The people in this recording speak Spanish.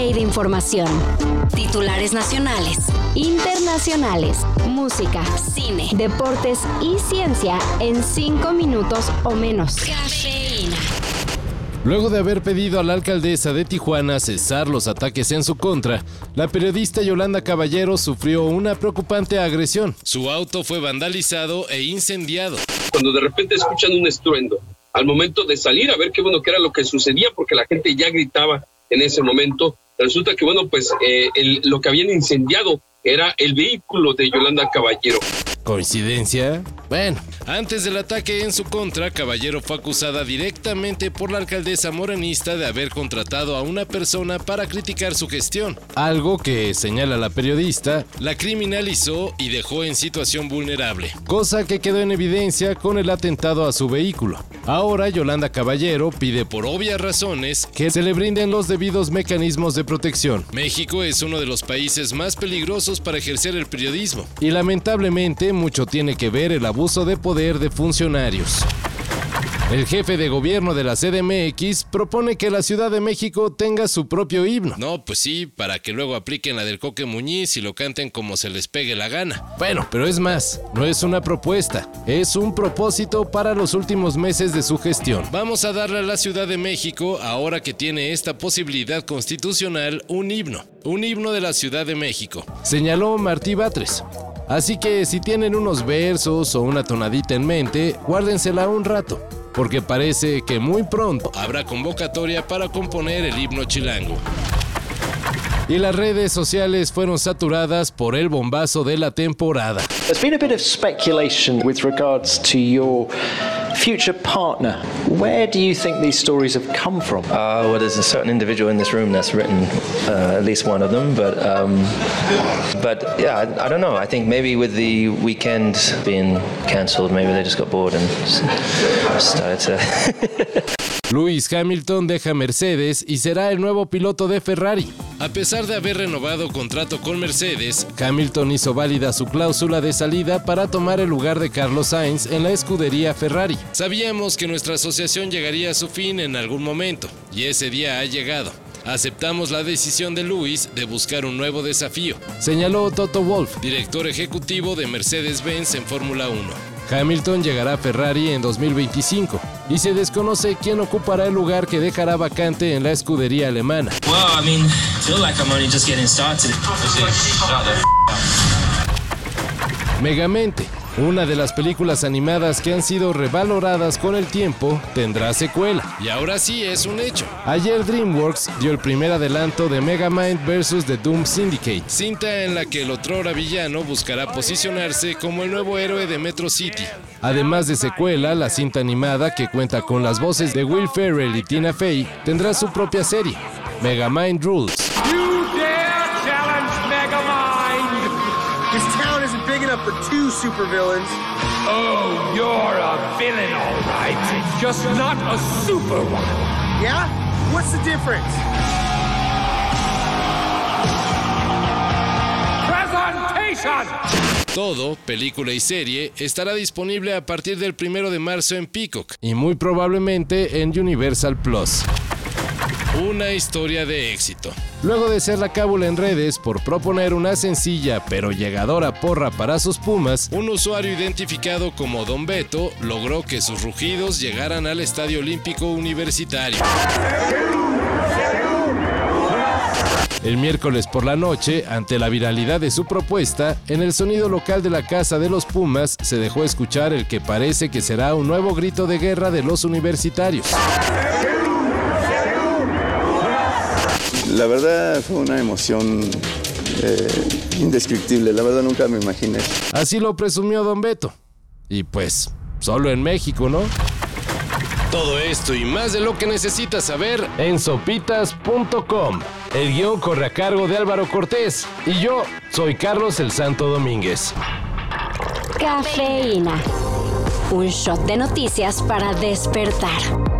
de información. Titulares nacionales, internacionales, música, cine, deportes y ciencia en 5 minutos o menos. Cafeína. Luego de haber pedido a la alcaldesa de Tijuana cesar los ataques en su contra, la periodista Yolanda Caballero sufrió una preocupante agresión. Su auto fue vandalizado e incendiado. Cuando de repente escuchan un estruendo, al momento de salir a ver qué bueno que era lo que sucedía, porque la gente ya gritaba en ese momento, resulta que bueno, pues eh, lo que habían incendiado era el vehículo de Yolanda Caballero. ¿Coincidencia? Bueno, antes del ataque en su contra, Caballero fue acusada directamente por la alcaldesa morenista de haber contratado a una persona para criticar su gestión, algo que, señala la periodista, la criminalizó y dejó en situación vulnerable, cosa que quedó en evidencia con el atentado a su vehículo. Ahora Yolanda Caballero pide por obvias razones que se le brinden los debidos mecanismos de protección. México es uno de los países más peligrosos para ejercer el periodismo y lamentablemente mucho tiene que ver el abuso de poder de funcionarios. El jefe de gobierno de la CDMX propone que la Ciudad de México tenga su propio himno. No, pues sí, para que luego apliquen la del Coque Muñiz y lo canten como se les pegue la gana. Bueno, pero es más, no es una propuesta, es un propósito para los últimos meses de su gestión. Vamos a darle a la Ciudad de México, ahora que tiene esta posibilidad constitucional, un himno. Un himno de la Ciudad de México, señaló Martí Batres. Así que si tienen unos versos o una tonadita en mente, guárdensela un rato porque parece que muy pronto habrá convocatoria para componer el himno chilango. Y las redes sociales fueron saturadas por el bombazo de la temporada. There's been a bit of speculation with regards to your future partner. Where do you think these stories have come from? Uh, well, there's a certain individual in this room that's written uh, at least one of them, but um, but yeah, I, I, don't know. I think maybe with the weekend being cancelled, maybe they just got bored and started to. Lewis Hamilton deja Mercedes y será el nuevo piloto de Ferrari. A pesar de haber renovado contrato con Mercedes, Hamilton hizo válida su cláusula de salida para tomar el lugar de Carlos Sainz en la escudería Ferrari. Sabíamos que nuestra asociación llegaría a su fin en algún momento, y ese día ha llegado. Aceptamos la decisión de Lewis de buscar un nuevo desafío, señaló Toto Wolff, director ejecutivo de Mercedes-Benz en Fórmula 1. Hamilton llegará a Ferrari en 2025 y se desconoce quién ocupará el lugar que dejará vacante en la escudería alemana. Megamente una de las películas animadas que han sido revaloradas con el tiempo tendrá secuela. Y ahora sí es un hecho. Ayer DreamWorks dio el primer adelanto de Megamind vs. The Doom Syndicate, cinta en la que el otrora villano buscará posicionarse como el nuevo héroe de Metro City. Además de secuela, la cinta animada que cuenta con las voces de Will Ferrell y Tina Fey tendrá su propia serie, Megamind Rules. Up for two supervillains. Oh, you're a villain, all right. Just not a super one. Yeah? What's the difference? Presentation! Todo, película y serie, estará disponible a partir del primero de marzo en Peacock y muy probablemente en Universal Plus. Una historia de éxito. Luego de ser la cábula en redes por proponer una sencilla pero llegadora porra para sus Pumas, un usuario identificado como Don Beto logró que sus rugidos llegaran al Estadio Olímpico Universitario. El miércoles por la noche, ante la viralidad de su propuesta, en el sonido local de la Casa de los Pumas se dejó escuchar el que parece que será un nuevo grito de guerra de los universitarios. La verdad fue una emoción eh, indescriptible, la verdad nunca me imaginé. Así lo presumió Don Beto. Y pues, solo en México, ¿no? Todo esto y más de lo que necesitas saber en sopitas.com. El guion corre a cargo de Álvaro Cortés y yo soy Carlos el Santo Domínguez. Cafeína. Un shot de noticias para despertar